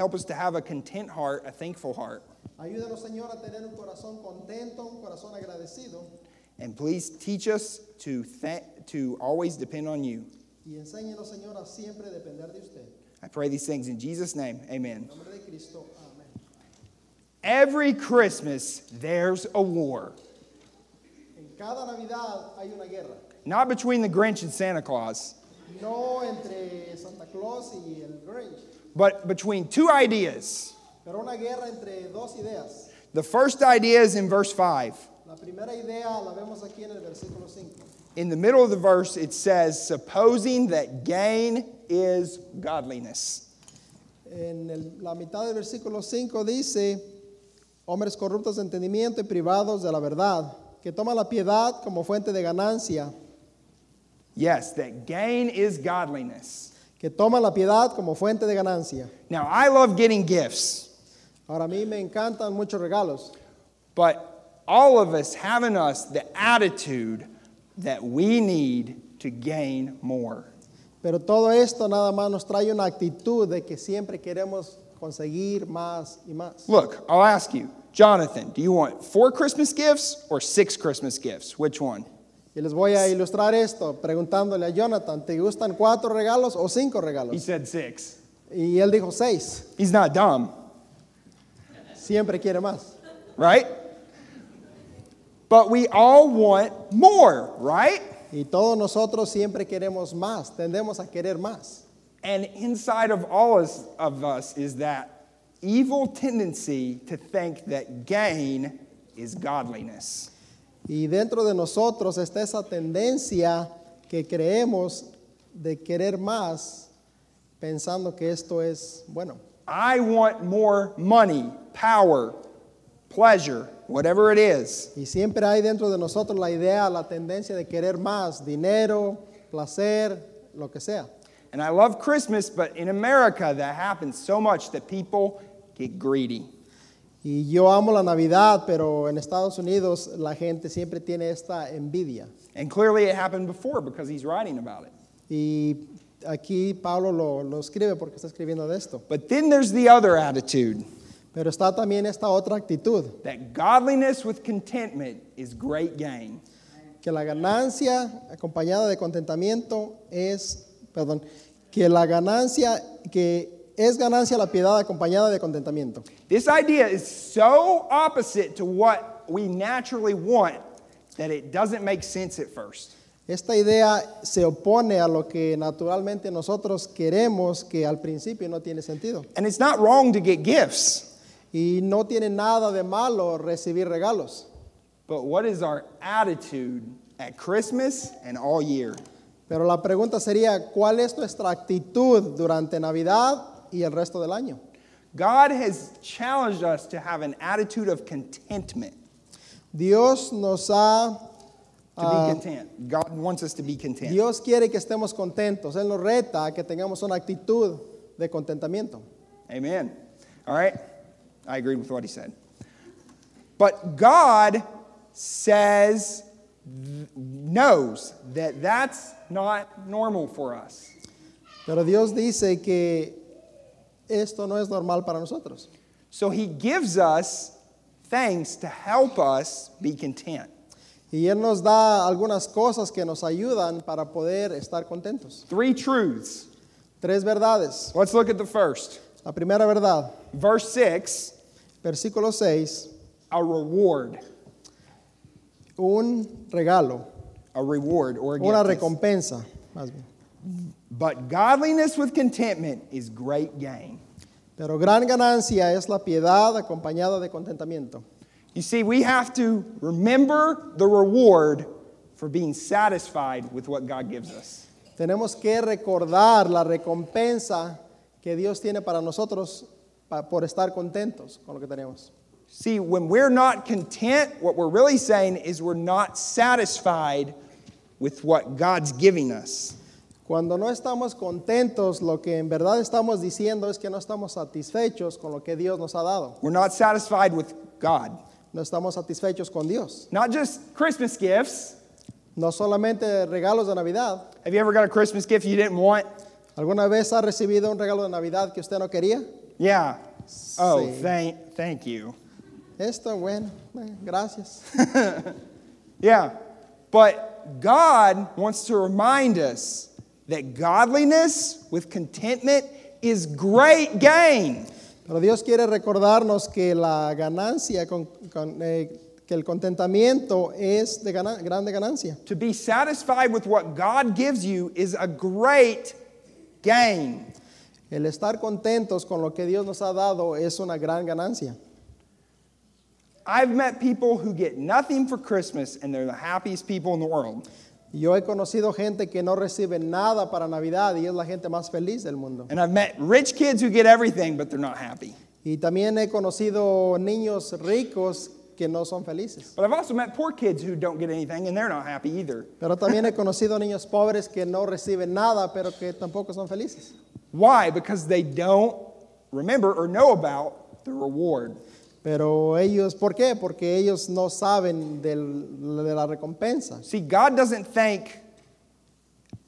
help us to have a content heart, a thankful heart. Ayúdanos, Señor, a tener un corazón contento, un corazón agradecido. And please teach us to, th- to always depend on you. Y enséñenos, Señor, a siempre depender de usted. I pray these things in Jesus' name. Amen. En nombre de Cristo, amén. Every Christmas, there's a war. En cada Navidad hay una guerra. Not between the Grinch and Santa Claus, No entre Santa Claus y el Grinch, but between two ideas. pero una guerra entre dos ideas. The first idea is in verse 5. La primera idea la vemos aquí en el versículo 5. In the middle of the verse, it says, supposing that gain is godliness. En el- la mitad del versículo 5 dice, hombres corruptos de entendimiento y privados de la verdad, que toman la piedad como fuente de ganancia, Yes, that gain is godliness. Que toman la piedad como fuente de ganancia. Now, I love getting gifts, Ahora a mí me encantan muchos regalos, but all of us have in us the attitude that we need to gain more. pero todo esto nada más nos trae una actitud de que siempre queremos conseguir más y más. Look, I'll ask you, Jonathan, do you want four Christmas gifts or six Christmas gifts? Which one? Y les voy a ilustrar esto preguntándole a Jonathan, ¿te gustan cuatro regalos o cinco regalos? He said six. Y él dijo seis, He's not dumb, siempre quiere más. right? But we all want more, right? Y todos nosotros siempre queremos más, tendemos a querer más. And inside of all of us is that evil tendency to think that gain is godliness. Y dentro de nosotros está esa tendencia que creemos de querer más pensando que esto es bueno. I want more money, power, pleasure, whatever it is. Y siempre hay dentro de nosotros la idea, la tendencia de querer más, dinero, placer, lo que sea. And I love Christmas, but in America, that happens so much that people get greedy. Y yo amo la Navidad, pero en Estados Unidos la gente siempre tiene esta envidia. And clearly it happened before because he's writing about it. Y aquí Pablo lo, lo escribe porque está escribiendo de esto. But then there's the other attitude Pero está también esta otra actitud, that godliness with contentment is great gain. que la ganancia acompañada de contentamiento es, perdón, que la ganancia, que es ganancia la piedad acompañada de contentamiento. This idea is so opposite to what we naturally want that it doesn't make sense at first. Esta idea se opone a lo que naturalmente nosotros queremos que al principio no tiene sentido. And it's not wrong to get gifts, Y no tiene nada de malo recibir regalos. but what is our attitude at Christmas and all year? Pero la pregunta sería, ¿cuál es nuestra actitud durante Navidad y el resto del año? God has challenged us to have an attitude of contentment, Dios nos ha, to be ah, content. God wants us to be content. Dios quiere que estemos contentos. Él nos reta a que tengamos una actitud de contentamiento. Amen. All right? I agree with what he said. But God says, knows that that's not normal for us. Pero Dios dice que esto no es normal para nosotros. So he gives us things to help us be content. Y Él nos da algunas cosas que nos ayudan para poder estar contentos. Three truths. Tres verdades. Let's look at the first. La primera verdad, Verse 6 versículo 6, a reward. un regalo, A reward or a una gift. recompensa, más bien. But godliness with contentment is great gain. Pero gran ganancia es la piedad acompañada de contentamiento. You see, we have to remember the reward for being satisfied with what God gives us. Tenemos que recordar la recompensa que Dios tiene para nosotros pa- por estar contentos con lo que tenemos. See, when we're not content, what we're really saying is we're not satisfied with what God's giving us. Cuando no estamos contentos, lo que en verdad estamos diciendo es que no estamos satisfechos con lo que Dios nos ha dado. We're not satisfied with God. No estamos satisfechos con Dios. Not just Christmas gifts. No solamente regalos de Navidad. Have you ever got a Christmas gift you didn't want? ¿Alguna vez ha recibido un regalo de Navidad que usted no quería? Yeah. Oh, Sí. thank, thank you. Esto, bueno, eh, gracias. Yeah. But God wants to remind us that godliness with contentment is great gain. Pero Dios quiere recordarnos que la ganancia, con- con, eh, que el contentamiento es de gana- grande ganancia. To be satisfied with what God gives you is a great gain. El estar contentos con lo que Dios nos ha dado es una gran ganancia. I've met people who get nothing for Christmas and they're the happiest people in the world. Yo he conocido gente que no recibe nada para Navidad y es la gente más feliz del mundo. And I've met rich kids who get everything, but they're not happy. Y también he conocido niños ricos que no son felices. But I've also met poor kids who don't get anything and they're not happy either. Pero también he conocido niños pobres que no reciben nada, pero que tampoco son felices. Why? Because they don't remember or know about the reward. Pero ellos, ¿por qué? Porque ellos no saben del- de la recompensa. See, God doesn't think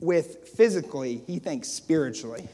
with physically, He thinks spiritually.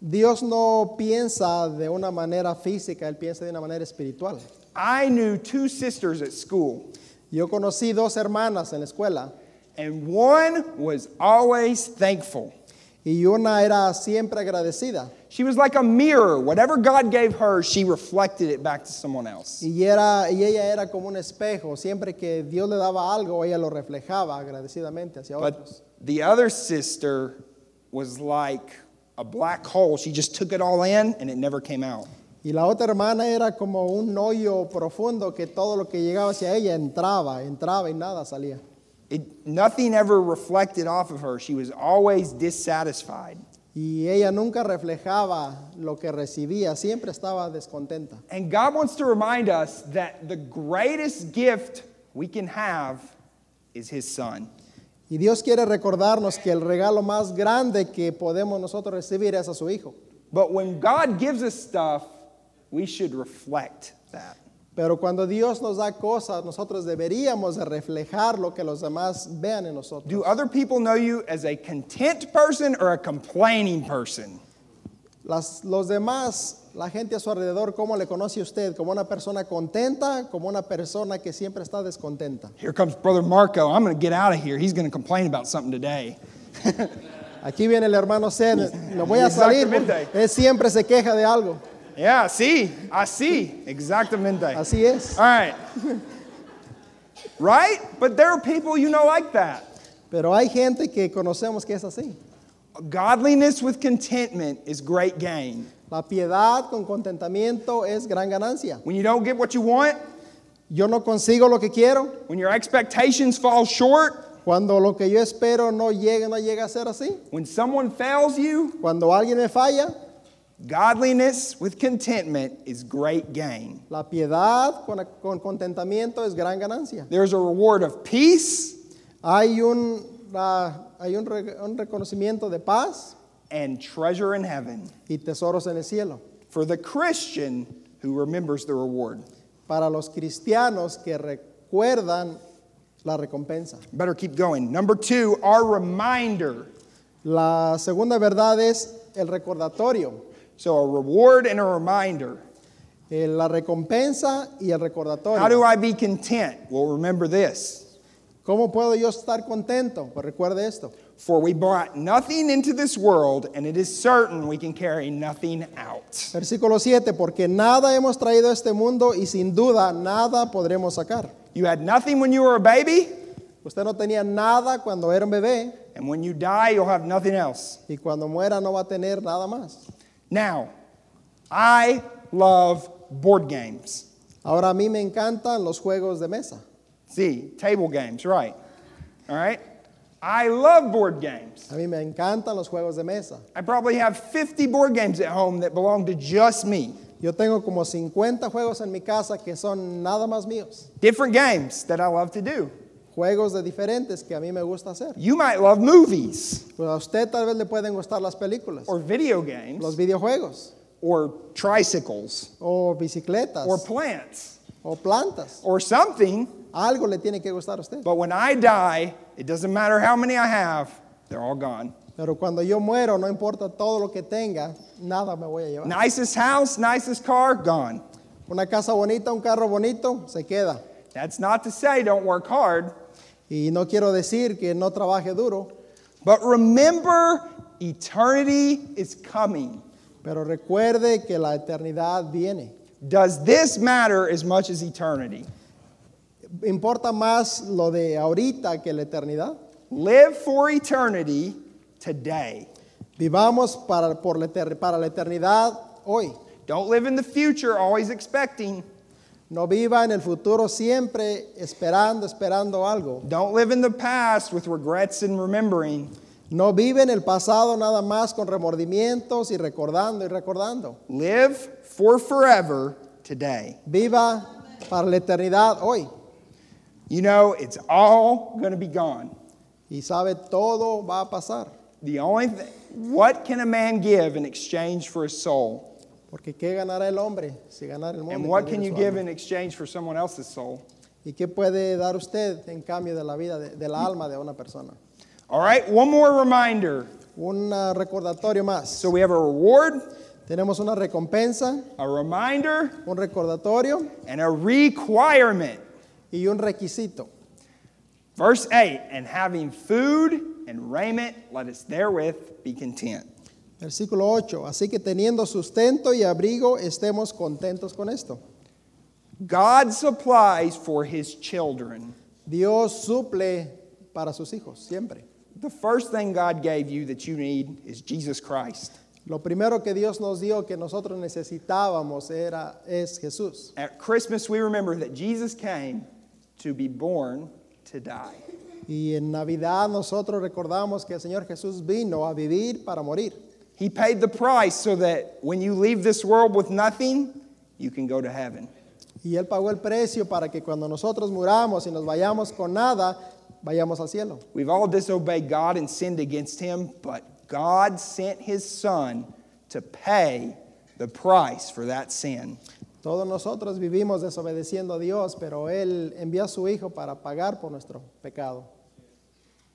Dios no piensa de una manera física, Él piensa de una manera espiritual. I knew two sisters at school, Yo conocí dos hermanas en la escuela and one was always thankful. Y una era siempre agradecida. She was like a mirror. Whatever God gave her, she reflected it back to someone else. Y, era, y ella era como un espejo. Siempre que Dios le daba algo, ella lo reflejaba agradecidamente hacia But otros. the other sister was like a black hole. She just took it all in and it never came out. Y la otra hermana era como un hoyo profundo que todo lo que llegaba hacia ella entraba, entraba y nada salía. It, nothing ever reflected off of her. She was always dissatisfied. Y ella nunca reflejaba lo que recibía, siempre estaba descontenta. And God wants to remind us that the greatest gift we can have is His Son. Y Dios quiere recordarnos que el regalo más grande que podemos nosotros recibir es a su Hijo. But when God gives us stuff, we should reflect that. Pero cuando Dios nos da cosas, nosotros deberíamos de reflejar lo que los demás vean en nosotros. Do other people know you as a content person or a complaining person? Las- los demás, la gente a su alrededor, ¿cómo le conoce usted? ¿Como una persona contenta? ¿Como una persona que siempre está descontenta? Here comes Brother Marco. I'm going to get out of here. He's going to complain about something today. Aquí viene el hermano Sed, me voy a salir él siempre se queja de algo. Yeah, see, I see. Exactamente. Así es. All right. Right? But there are people you know like that. Pero hay gente que conocemos que es así. Godliness with contentment is great gain. La piedad con contentamiento es gran ganancia. When you don't get what you want, Yo no consigo lo que quiero, when your expectations fall short, cuando lo que yo espero no llega, no llega a ser así, when someone fails you, cuando alguien me falla, godliness with contentment is great gain. la piedad con, con contentamiento es gran ganancia. There's a reward of peace Hay un, ah, hay un, re- un reconocimiento de paz and treasure in heaven y tesoros en el cielo for the Christian who remembers the reward. para los cristianos que recuerdan la recompensa. Better keep going. Number two, our reminder. La segunda verdad es el recordatorio, So, a reward and a reminder. eh, la recompensa y el How do. I be content? Well, remember this. ¿Cómo puedo yo estar contento? Pues recuerde esto. For we brought nothing into this world, and it is certain we can carry nothing out. Versículo 7, porque nada hemos traído a este mundo y sin duda nada podremos sacar. You had nothing when you were a baby, Usted no tenía nada cuando era un bebé and when you die, you'll have nothing else. y cuando muera no va a tener nada más. Now, I love board games. Ahora a mí me encantan los juegos de mesa. See, table games, right? All right? I love board games. A mí me encantan los juegos de mesa. I probably have 50 board games at home that belong to just me. Yo tengo como 50 juegos en mi casa que son nada más míos. Different games that I love to do. Juegos de diferentes que a mí me gusta hacer. You might love movies Pues a usted tal vez le pueden gustar las películas, or video games los videojuegos, or tricycles o bicicletas, or plants o plantas. or something. Algo le tiene que gustar a usted. But when I die, it doesn't matter how many I have, they're all gone. Pero cuando yo muero, no importa todo lo que tenga, nada me voy a llevar. Nicest house, nicest car, gone. Una casa bonita, un carro bonito, se queda. That's not to say don't work hard, Y no quiero decir que no trabaje duro, but remember eternity is coming. pero recuerde que la eternidad viene. Does this matter as much as eternity? Importa más lo de ahorita que la eternidad. Live for eternity today. Vivamos para, por la para la eternidad hoy. Don't live in the future always expecting. No viva en el futuro siempre esperando, esperando algo. Don't live in the past with regrets and remembering. No vive en el pasado nada más con remordimientos y recordando y recordando. Live for forever today. Viva para la eternidad hoy. You know, it's all going to be gone. Y sabe, todo va a pasar. The only thing, what can a man give in exchange for his soul? Porque ¿qué ganará el hombre si ganar el? And what can you su give alma? in exchange for someone else's soul? ¿Y qué puede dar usted en cambio de la vida, de, de la alma de una persona? All right, one more reminder. Un ah, recordatorio más. So we have a reward, Tenemos una recompensa, a reminder, un recordatorio and a requirement. y un requisito. Verse 8 And having food and raiment, let us therewith be content. Versículo 8. Así que teniendo sustento y abrigo, estemos contentos con esto. God supplies for his children. Dios suple para sus hijos, siempre. The first thing God gave you that you need is Jesus Christ. Lo primero que Dios nos dio que nosotros necesitábamos era, es Jesús. At Christmas, we remember that Jesus came to be born to die. Y en Navidad nosotros recordamos que el Señor Jesús vino a vivir para morir. He paid the price so that when you leave this world with nothing, you can go to heaven. Y Él pagó el precio para que cuando nosotros muramos y nos vayamos con nada, vayamos al cielo. We've all disobeyed God and sinned against Him, but God sent His Son to pay the price for that sin. Todos nosotros vivimos desobedeciendo a Dios, pero Él envió a su Hijo para pagar por nuestro pecado.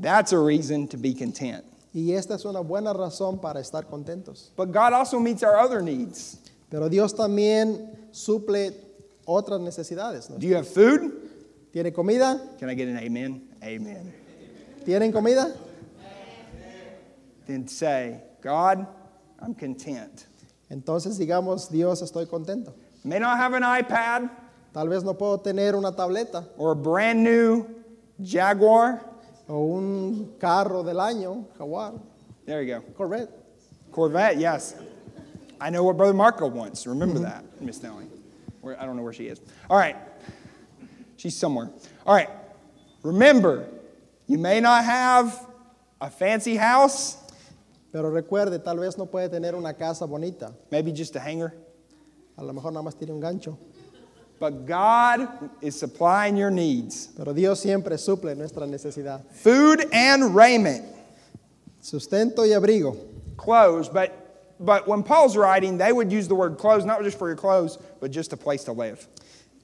That's a reason to be content. Y esta es una buena razón para estar contentos. But God also meets our other needs. Pero Dios también suple otras necesidades. ¿no? Do you have food? ¿Tiene comida? Can I get an amen? Amen. ¿Tienen comida? Then say, God, I'm content. Entonces digamos, Dios estoy contento. May not have an iPad Tal vez no puedo tener una tableta or a brand new Jaguar. O un carro del año, Jaguar, There you go. Corvette. Corvette, yes. I know what Brother Marco wants. Remember mm-hmm. that, Miss. Where, I don't know where she is. All right. She's somewhere. All right. Remember, you may not have a fancy house, Pero recuerde, tal vez no puede tener una casa bonita. maybe just a hangar, A lo mejor nada más tiene un gancho. But God is supplying your needs. Pero Dios siempre suple nuestra necesidad. Food and raiment, Sustento y abrigo. clothes, but but when Paul's writing, they would use the word clothes not just for your clothes, but just a place to live.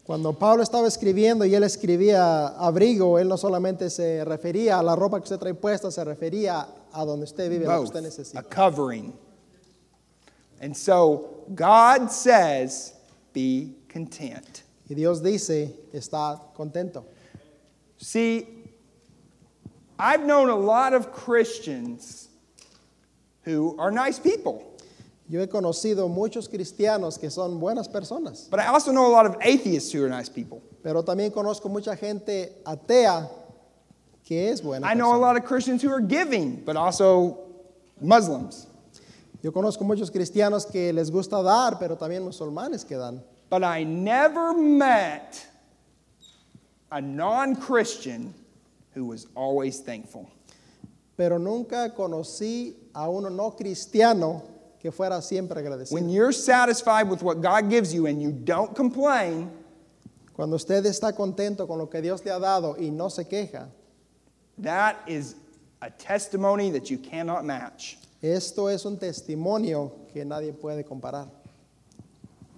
Cuando Pablo estaba escribiendo y él escribía abrigo, él no solamente se refería a la ropa que usted trae puesta, se refería a donde usted vive, lo que both usted a covering. And so God says, be content. Y Dios dice, está contento. See, I've known a lot of Christians who are nice people, Yo he conocido muchos cristianos que son buenas personas, but I also know a lot of atheists who are nice people. pero también conozco mucha gente atea que es buena. I know a lot of Christians who are giving, but also Muslims. Yo conozco muchos cristianos que les gusta dar, pero también musulmanes que dan. But I never met a non Christian who was always thankful. Pero nunca conocí a uno no cristiano que fuera siempre agradecido. When you're satisfied with what God gives you and you don't complain, Cuando usted está contento con lo que Dios le ha dado y no se queja, that is a testimony that you cannot match. esto es un testimonio que nadie puede comparar.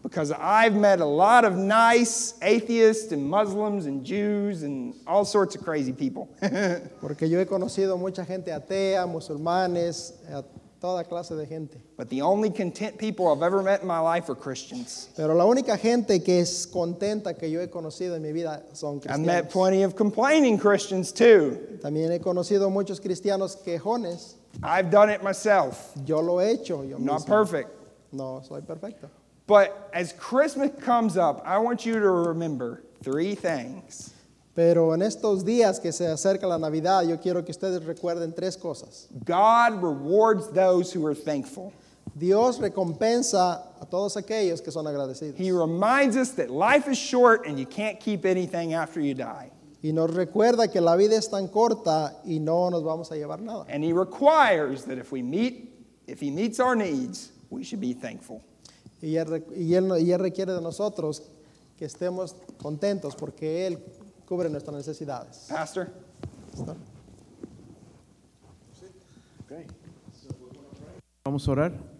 Because I've met a lot of nice atheists and Muslims and Jews and all sorts of crazy people. Porque yo he conocido mucha gente atea, musulmanes, a toda clase de gente. but the only content people I've ever met in my life are Christians. Pero la única gente que es contenta que yo he conocido en mi vida son cristianos. I've met plenty of complaining Christians too. También he conocido muchos cristianos quejones. I've done it myself. Yo lo he hecho. Yo not mismo. perfect. No soy perfecto. But as Christmas comes up, I want you to remember three things. Pero en estos días que se acerca la Navidad, yo quiero que ustedes recuerden tres cosas. God rewards those who are thankful. Dios recompensa a todos aquellos que son agradecidos. He reminds us that life is short and you can't keep anything after you die. Y nos recuerda que la vida es tan corta y no nos vamos a llevar nada. And he requires that if we meet, if he meets our needs, we should be thankful. Y él, re- y él- y él requiere de nosotros que estemos contentos porque Él cubre nuestras necesidades. Pastor? Vamos a orar.